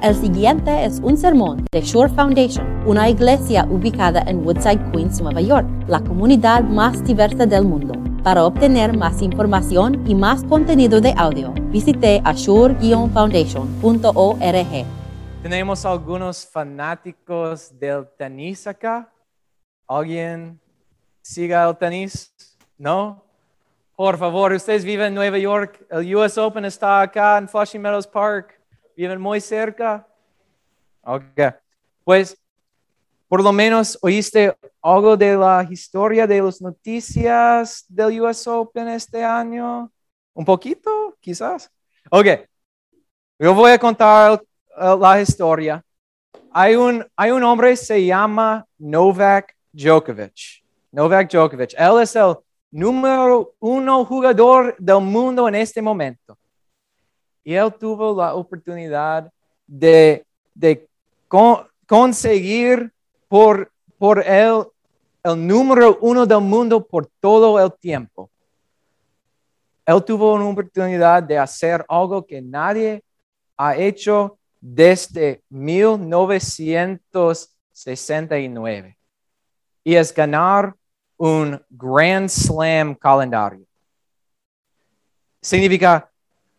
El siguiente es un sermón de Shore Foundation, una iglesia ubicada en Woodside, Queens, Nueva York, la comunidad más diversa del mundo. Para obtener más información y más contenido de audio, visite ashore-foundation.org. Tenemos algunos fanáticos del tenis acá. ¿Alguien siga el tenis? ¿No? Por favor, ustedes viven en Nueva York. El US Open está acá en Flushing Meadows Park. ¿Viven muy cerca? Ok. Pues, por lo menos oíste algo de la historia de las noticias del US Open este año. ¿Un poquito, quizás? Ok. Yo voy a contar uh, la historia. Hay un, hay un hombre, se llama Novak Djokovic. Novak Djokovic. Él es el número uno jugador del mundo en este momento. Y él tuvo la oportunidad de, de conseguir por, por él el número uno del mundo por todo el tiempo. Él tuvo una oportunidad de hacer algo que nadie ha hecho desde 1969. Y es ganar un Grand Slam calendario. Significa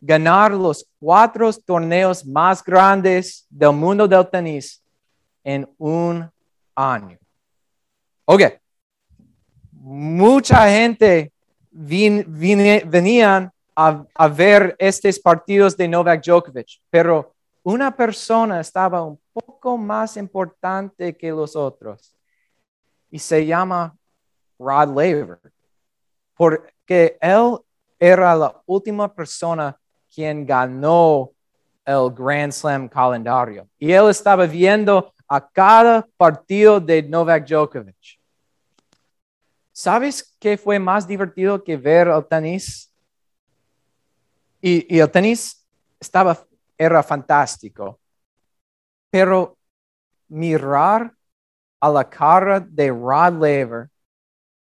ganar los cuatro torneos más grandes del mundo del tenis en un año. Ok. Mucha gente vin, venían a, a, ver estos partidos de Novak Djokovic, pero una persona estaba un poco más importante que los otros y se llama Rod Laver, porque él era la última persona quien ganó el Grand Slam calendario. Y él estaba viendo a cada partido de Novak Djokovic. ¿Sabes qué fue más divertido que ver el tenis? Y, y el tenis estaba, era fantástico. Pero mirar a la cara de Rod Laver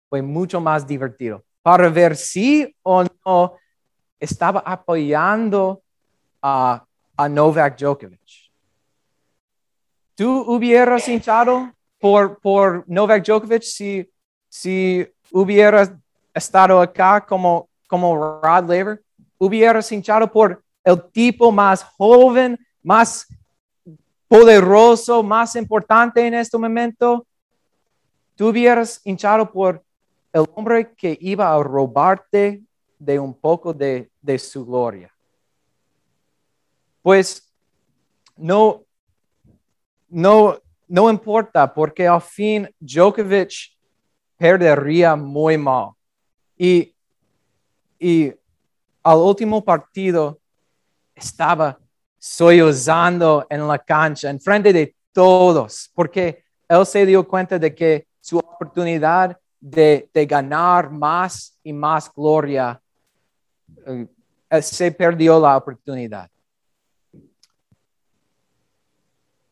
fue mucho más divertido. Para ver si o no estaba apoyando a, a Novak Djokovic. ¿Tú hubieras hinchado por, por Novak Djokovic si, si hubieras estado acá como, como Rod Laver? ¿Hubieras hinchado por el tipo más joven, más poderoso, más importante en este momento? ¿Tú hubieras hinchado por el hombre que iba a robarte de un poco de, de su gloria. Pues no, no, no importa porque al fin Djokovic perdería muy mal. Y, y al último partido estaba sollozando en la cancha, en frente de todos, porque él se dio cuenta de que su oportunidad de, de ganar más y más gloria se perdió la oportunidad.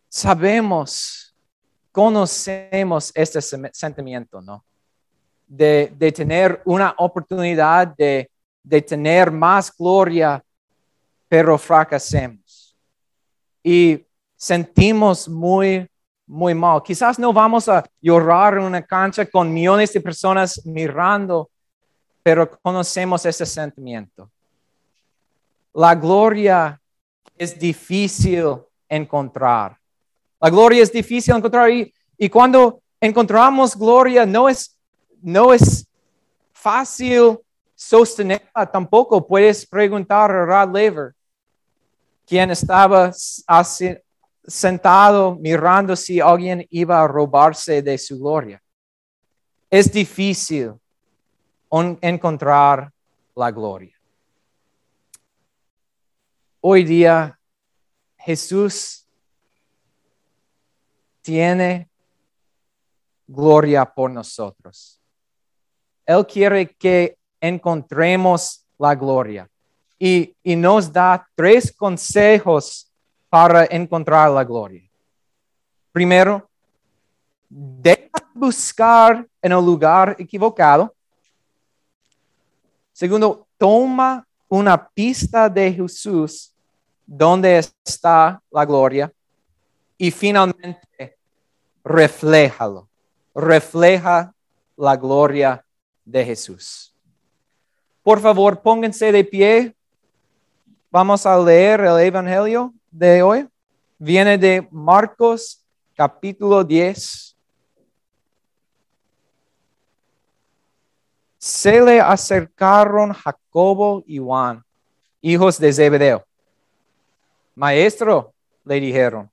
Sabemos, conocemos este sentimiento, ¿no? De, de tener una oportunidad de, de tener más gloria, pero fracasemos. Y sentimos muy, muy mal. Quizás no vamos a llorar en una cancha con millones de personas mirando, pero conocemos ese sentimiento. La gloria es difícil encontrar. La gloria es difícil encontrar y, cuando encontramos gloria no es, no es fácil sostenerla tampoco. Puedes preguntar a Rod Lever, quien estaba sentado mirando si alguien iba a robarse de su gloria. Es difícil encontrar la gloria. Hoy día Jesús tiene gloria por nosotros. Él quiere que encontremos la gloria y, y nos da tres consejos para encontrar la gloria. Primero, deja buscar en el lugar equivocado. Segundo, toma una pista de Jesús dónde está la gloria y finalmente refléjalo, refleja la gloria de Jesús. Por favor, pónganse de pie. Vamos a leer el Evangelio de hoy. Viene de Marcos capítulo 10. Se le acercaron Jacobo y Juan, hijos de Zebedeo. Maestro, le dijeron,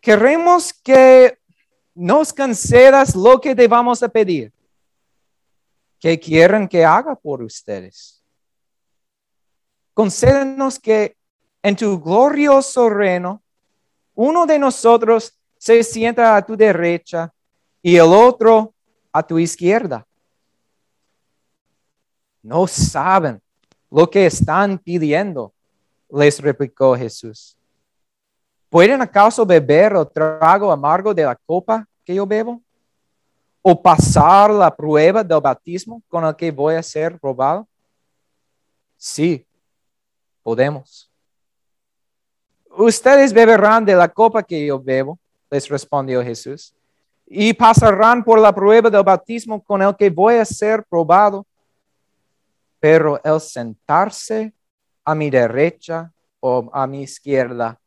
queremos que nos concedas lo que te vamos a pedir. ¿Qué quieren que haga por ustedes? Concédenos que en tu glorioso reino, uno de nosotros se sienta a tu derecha y el otro a tu izquierda. No saben lo que están pidiendo, les replicó Jesús. ¿Pueden acaso beber el trago amargo de la copa que yo bebo? ¿O pasar la prueba del bautismo con el que voy a ser robado? Sí, podemos. Ustedes beberán de la copa que yo bebo, les respondió Jesús, y pasarán por la prueba del bautismo con el que voy a ser probado. Pero el sentarse a mi derecha o a mi izquierda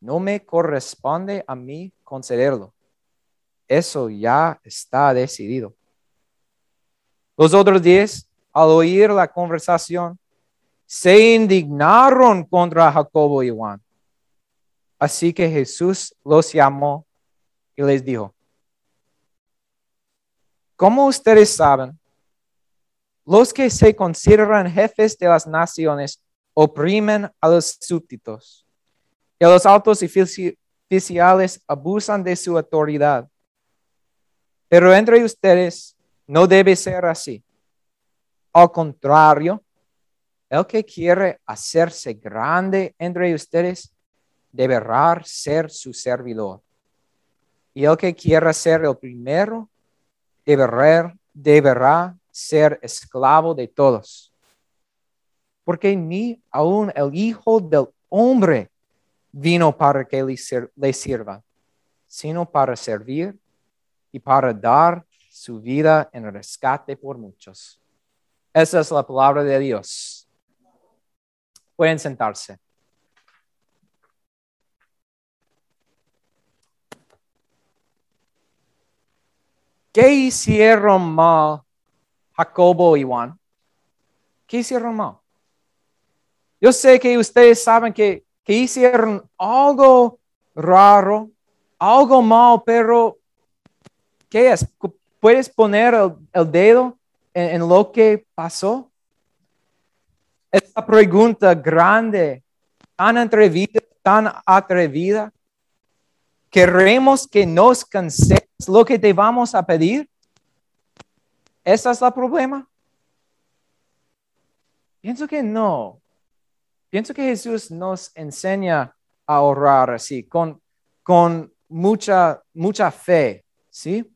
no me corresponde a mí concederlo. Eso ya está decidido. Los otros diez, al oír la conversación, se indignaron contra Jacobo y Juan. Así que Jesús los llamó y les dijo, como ustedes saben, los que se consideran jefes de las naciones oprimen a los súbditos y los altos oficiales abusan de su autoridad. Pero entre ustedes no debe ser así. Al contrario, el que quiere hacerse grande entre ustedes deberá ser su servidor. Y el que quiera ser el primero deberá, deberá ser esclavo de todos. Porque ni aún el Hijo del Hombre vino para que le sirva, sino para servir y para dar su vida en rescate por muchos. Esa es la palabra de Dios. Pueden sentarse. ¿Qué hicieron mal Jacobo y Juan? ¿Qué hicieron mal? Yo sé que ustedes saben que, hicieron algo raro, algo mal, pero ¿qué es? ¿Puedes poner el, dedo en, lo que pasó? Esta pregunta grande, tan atrevida, tan atrevida. ¿Queremos que nos canse lo que te vamos a pedir? ¿Ese es el problema? Pienso que no. Pienso que Jesús nos enseña a orar así, con, con mucha, mucha fe, ¿sí?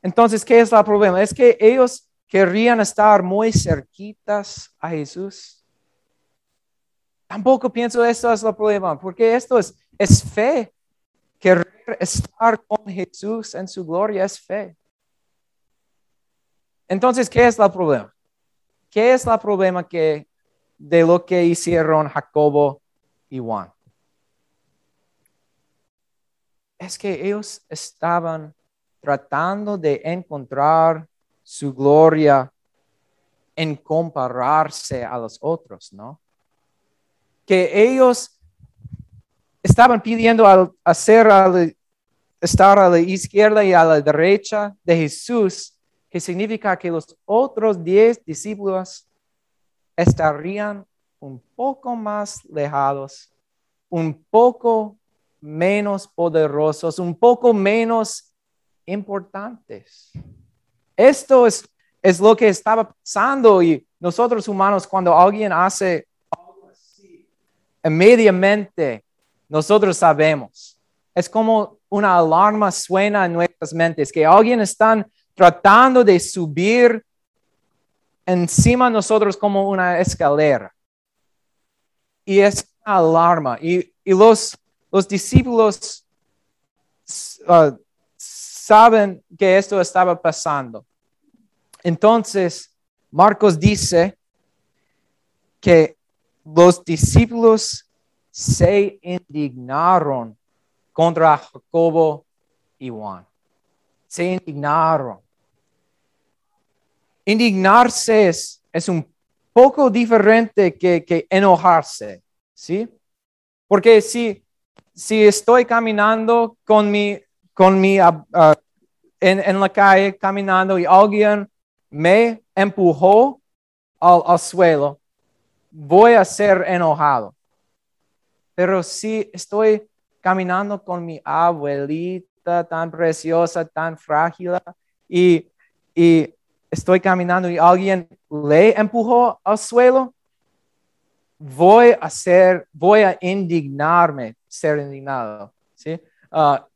Entonces, ¿qué es el problema? Es que ellos querían estar muy cerquitas a Jesús. Tampoco pienso eso es el problema, porque esto es, es fe. Querer estar con Jesús en su gloria es fe. Entonces, ¿qué es el problema? ¿Qué es el problema que, de lo que hicieron Jacobo y Juan? Es que ellos estaban tratando de encontrar su gloria en compararse a los otros, ¿no? Que ellos estaban pidiendo al hacer estar a la izquierda y a la derecha de Jesús que significa que los otros diez discípulos estarían un poco más lejados, un poco menos poderosos, un poco menos importantes. Esto es, es lo que estaba pasando y nosotros humanos cuando alguien hace algo así, inmediatamente nosotros sabemos. Es como una alarma suena en nuestras mentes, que alguien está tratando de subir encima de nosotros como una escalera. y es alarma. Y, y los, los discípulos uh, saben que esto estaba pasando. Entonces, Marcos dice que los discípulos se indignaron contra Jacobo y Juan. Se indignaron. Indignarse es, un poco diferente que, enojarse, ¿sí? Porque si, si estoy caminando con mi, con mi uh, en, en, la calle, caminando y alguien me empujó al, al suelo, voy a ser enojado. Pero si estoy caminando con mi abuelita tan preciosa, tan frágil, y, y estoy caminando y alguien le empujó al suelo, voy a ser, voy a indignarme, ser indignado, ¿sí? Ah,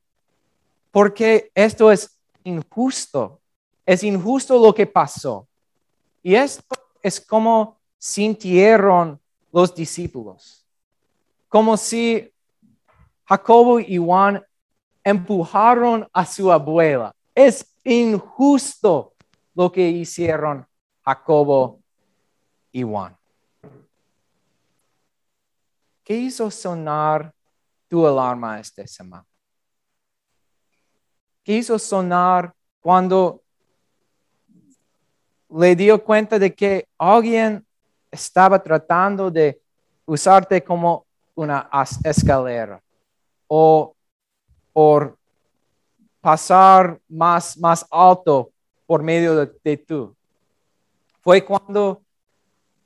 porque esto es injusto, es injusto lo que pasó. Y esto es como sintieron los discípulos. Como si Jacobo y Juan empujaron a su abuela. Es injusto lo que hicieron Jacobo y Juan. ¿Qué hizo sonar tu alarma esta semana? ¿Qué hizo sonar cuando le dio cuenta de que alguien estaba tratando de usarte como una escalera o por pasar más, más alto por medio de, tú. Fue cuando,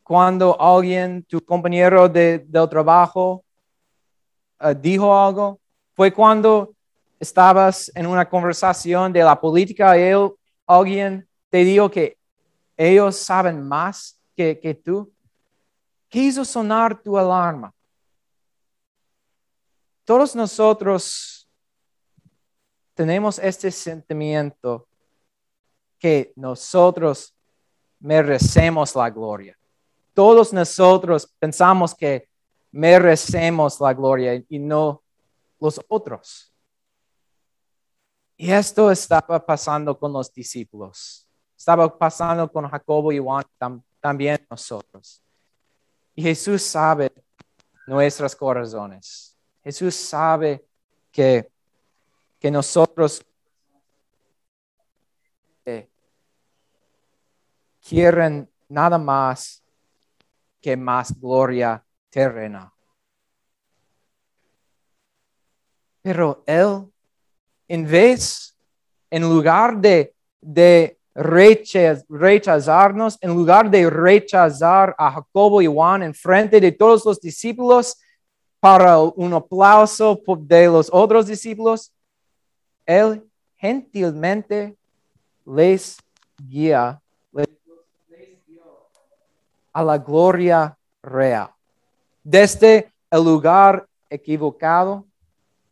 cuando alguien, tu compañero de, del trabajo, uh, dijo algo. Fue cuando estabas en una conversación de la política y él, alguien te dijo que ellos saben más que, que tú. ¿Qué hizo sonar tu alarma? Todos nosotros tenemos este sentimiento que nosotros merecemos la gloria. Todos nosotros pensamos que merecemos la gloria y no los otros. Y esto estaba pasando con los discípulos. Estaba pasando con Jacobo y Juan también nosotros. Y Jesús sabe nuestros corazones. Jesús sabe que, que nosotros quieren nada más que más gloria terrena. Pero Él, en vez, en lugar de, rechazarnos, en lugar de rechazar a Jacobo y Juan en frente de todos los discípulos para un aplauso de los otros discípulos, Él gentilmente les guía a la gloria real. Desde el lugar equivocado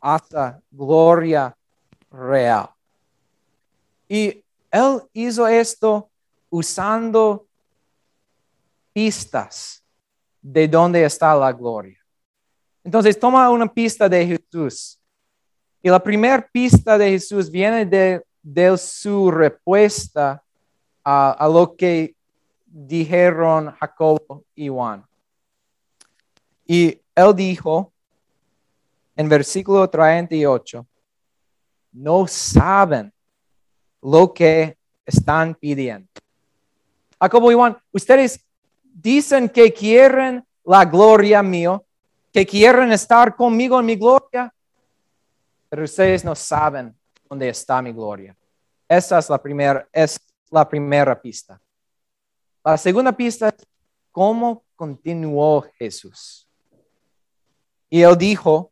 hasta gloria real. Y él hizo esto usando pistas de dónde está la gloria. Entonces toma una pista de Jesús. Y la primera pista de Jesús viene de, su respuesta a, lo que dijeron Jacobo y Juan. Y él dijo en versículo 38, no saben lo que están pidiendo. Jacobo y Juan, ustedes dicen que quieren la gloria mío, que quieren estar conmigo en mi gloria, pero ustedes no saben dónde está mi gloria. Esa es la primera, es la primera pista. La segunda pista es cómo continuó Jesús. Y él dijo,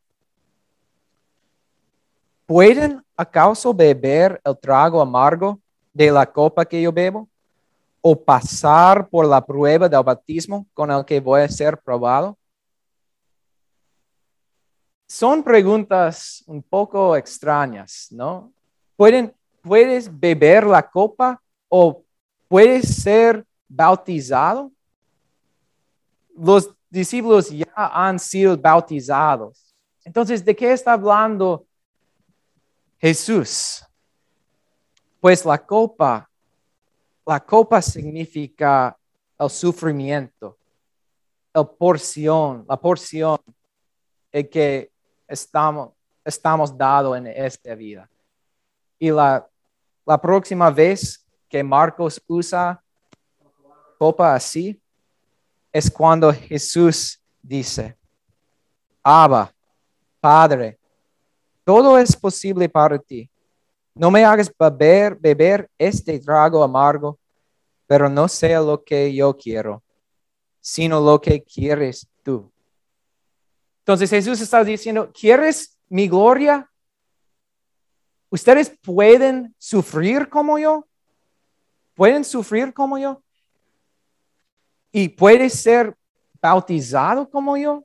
¿pueden acaso beber el trago amargo de la copa que yo bebo? ¿O pasar por la prueba del bautismo con el que voy a ser probado? Son preguntas un poco extrañas, ¿no? ¿Pueden, ¿Puedes beber la copa o puedes ser bautizado? Los discípulos ya han sido bautizados. Entonces, ¿de qué está hablando Jesús? Pues la copa, la copa significa el sufrimiento, la porción, la porción en que estamos, estamos dados en esta vida. Y la, la próxima vez que Marcos usa copa así, es cuando Jesús dice, Abba, Padre, todo es posible para ti. No me hagas beber, beber este trago amargo, pero no sea lo que yo quiero, sino lo que quieres tú. Entonces Jesús está diciendo, ¿quieres mi gloria? ¿Ustedes pueden sufrir como yo? ¿Pueden sufrir como yo? ¿Y puede ser bautizado como yo?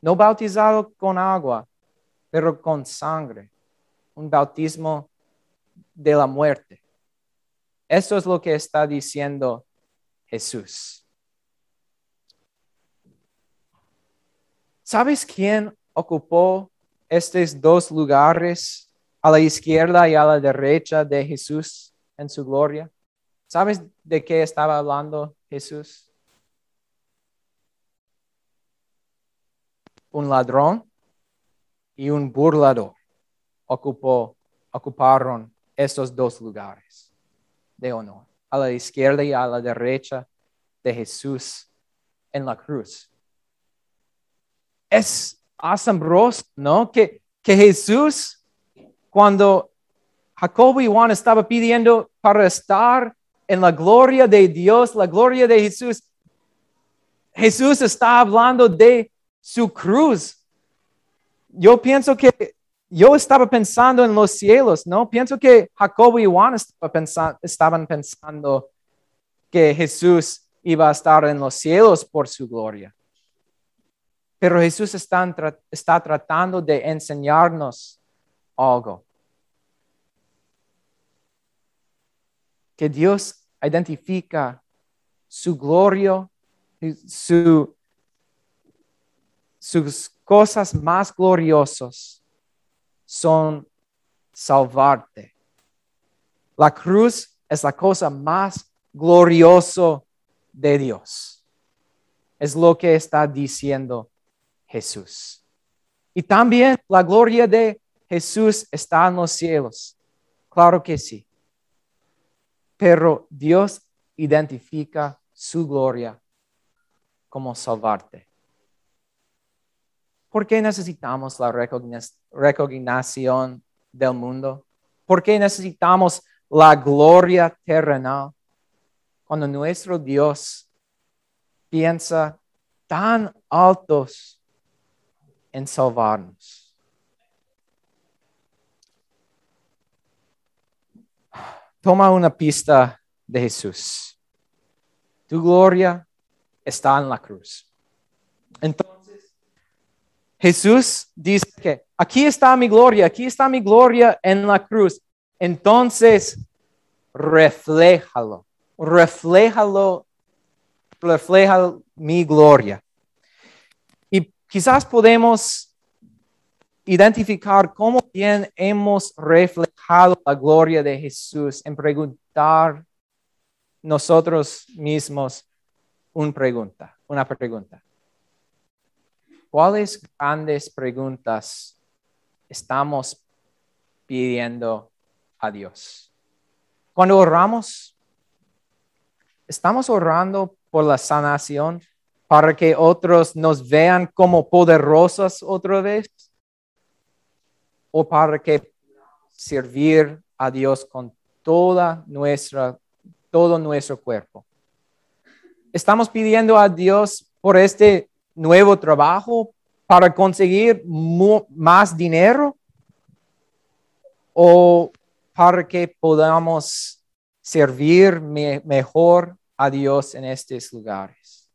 No bautizado con agua, pero con sangre. Un bautismo de la muerte. Eso es lo que está diciendo Jesús. ¿Sabes quién ocupó estos dos lugares a la izquierda y a la derecha de Jesús en su gloria? ¿Sabes de qué estaba hablando Jesús? Un ladrón y un burlador ocupó, ocuparon estos dos lugares de honor, a la izquierda y a la derecha de Jesús en la cruz. Es asombroso, ¿no? Que, que Jesús, cuando Jacobo y Juan estaba pidiendo para estar en la gloria de Dios, la gloria de Jesús, Jesús está hablando de su cruz. Yo pienso que yo estaba pensando en los cielos, ¿no? Pienso que Jacobo y Juan estaban pensando que Jesús iba a estar en los cielos por su gloria. Pero Jesús está, tratando de enseñarnos algo. Que Dios identifica su gloria, su, sus cosas más gloriosas son salvarte. La cruz es la cosa más gloriosa de Dios. Es lo que está diciendo Jesús. Y también la gloria de Jesús está en los cielos. Claro que sí. Pero Dios identifica su gloria como salvarte. ¿Por qué necesitamos la recognición del mundo? ¿Por qué necesitamos la gloria terrenal? Cuando nuestro Dios piensa tan altos en salvarnos. Toma una pista de Jesús. Tu gloria está en la cruz. Entonces, Jesús dice que aquí está mi gloria, aquí está mi gloria en la cruz. Entonces, refléjalo, refléjalo, refleja mi gloria. Y quizás podemos identificar cómo bien hemos reflejado la gloria de Jesús en preguntar nosotros mismos una pregunta, una pregunta. ¿Cuáles grandes preguntas estamos pidiendo a Dios? Cuando oramos, ¿estamos orando por la sanación para que otros nos vean como poderosos otra vez? ¿O para que servir a Dios con toda nuestra, todo nuestro cuerpo? Estamos pidiendo a Dios por este nuevo trabajo para conseguir más dinero o para que podamos servir mejor a Dios en estos lugares.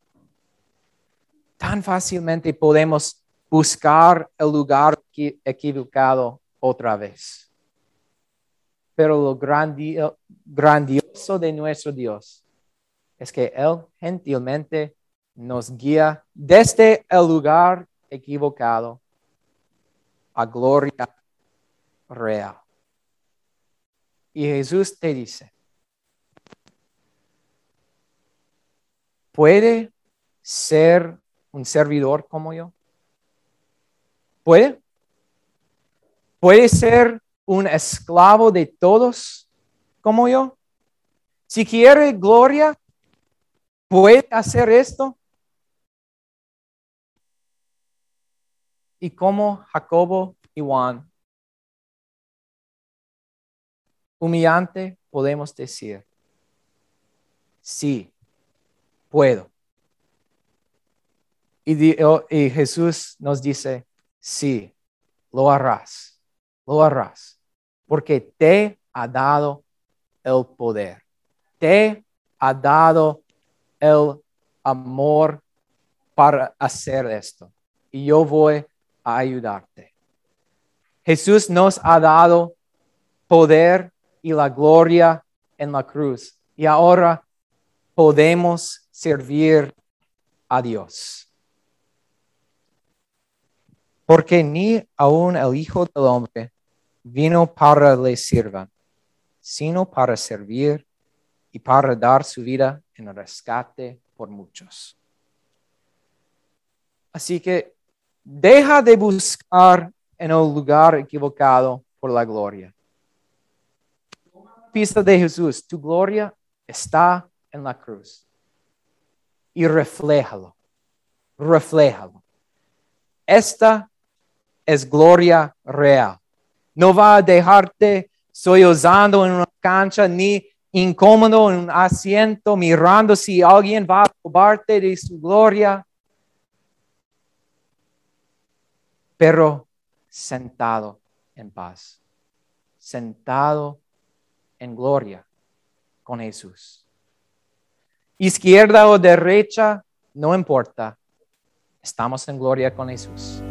Tan fácilmente podemos buscar el lugar equivocado otra vez. Pero lo grandioso de nuestro Dios es que Él gentilmente nos guía desde el lugar equivocado a gloria real. Y Jesús te dice, ¿puede ser un servidor como yo? ¿Puede? ¿Puede ser un esclavo de todos como yo? Si quiere gloria, ¿puede hacer esto? Y como Jacobo y Juan, humillante, podemos decir, sí, puedo. Y, y Jesús nos dice, sí, lo harás, lo harás, porque te ha dado el poder, te ha dado el amor para hacer esto. Y yo voy a ayudarte. Jesús nos ha dado poder y la gloria en la cruz. Y ahora podemos servir a Dios. Porque ni aun el Hijo del Hombre vino para le sirvan, sino para servir y para dar su vida en rescate por muchos. Así que deja de buscar en el lugar equivocado por la gloria. Pista de Jesús, tu gloria está en la cruz. Y refléjalo, refléjalo. Esta es gloria real. No va a dejarte sollozando en una cancha ni incómodo en un asiento mirando si alguien va a robarte de su gloria. Pero sentado en paz, sentado en gloria con Jesús. Izquierda o derecha, no importa. Estamos en gloria con Jesús.